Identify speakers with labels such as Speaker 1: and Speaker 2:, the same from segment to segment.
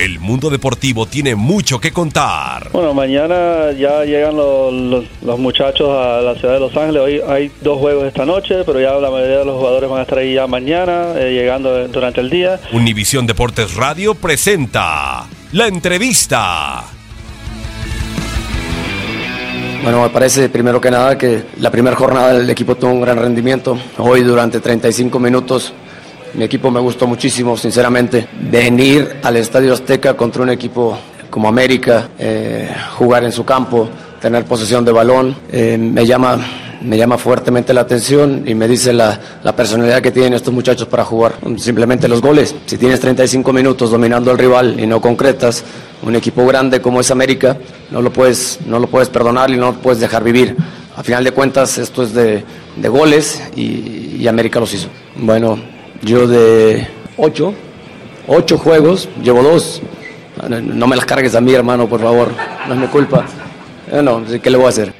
Speaker 1: El mundo deportivo tiene mucho que contar.
Speaker 2: Bueno, mañana ya llegan los, los- los muchachos a la ciudad de Los Ángeles. Hoy hay dos juegos esta noche, pero ya la mayoría de los jugadores van a estar ahí ya mañana, eh, llegando durante el día.
Speaker 1: Univisión Deportes Radio presenta la entrevista.
Speaker 3: Bueno, me parece primero que nada que la primera jornada el equipo tuvo un gran rendimiento. Hoy durante 35 minutos mi equipo me gustó muchísimo, sinceramente. Venir al Estadio Azteca contra un equipo como América, eh, jugar en su campo, tener posesión de balón, eh, me llama me llama fuertemente la atención y me dice la, la personalidad que tienen estos muchachos para jugar. Simplemente los goles. Si tienes 35 minutos dominando al rival y no concretas, un equipo grande como es América, no lo puedes, no lo puedes perdonar y no lo puedes dejar vivir. A final de cuentas, esto es de, de goles y, y América los hizo. Bueno, yo de ocho, ocho juegos, llevo dos. No me las cargues a mí, hermano, por favor. No es mi culpa. Bueno, ¿qué le voy a hacer?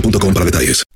Speaker 4: boostmobile.com para detalles.